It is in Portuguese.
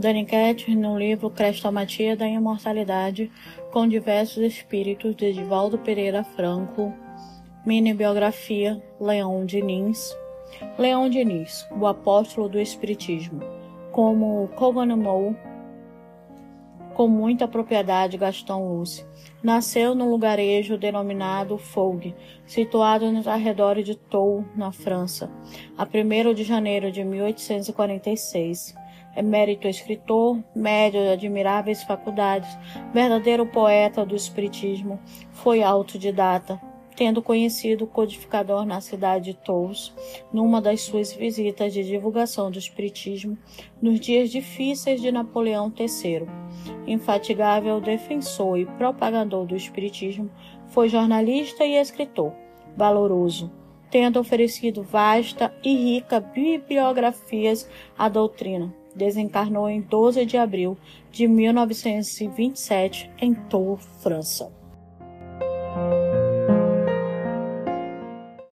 Daniquette no livro Crestomatia da Imortalidade, com diversos espíritos de Edivaldo Pereira Franco, Mini Biografia, Leão Diniz. Leão Diniz, o apóstolo do Espiritismo, como cognomou com muita propriedade Gastão Luce. Nasceu num lugarejo denominado Fougue, situado nos arredores de Toul, na França, a 1 de janeiro de 1846. Emérito escritor, médio de admiráveis faculdades, verdadeiro poeta do espiritismo, foi autodidata, tendo conhecido o codificador na cidade de Tous, numa das suas visitas de divulgação do Espiritismo nos dias difíceis de Napoleão III. Infatigável defensor e propagador do Espiritismo, foi jornalista e escritor, valoroso, tendo oferecido vasta e rica bibliografias à doutrina. Desencarnou em 12 de abril de 1927 em Tours, França.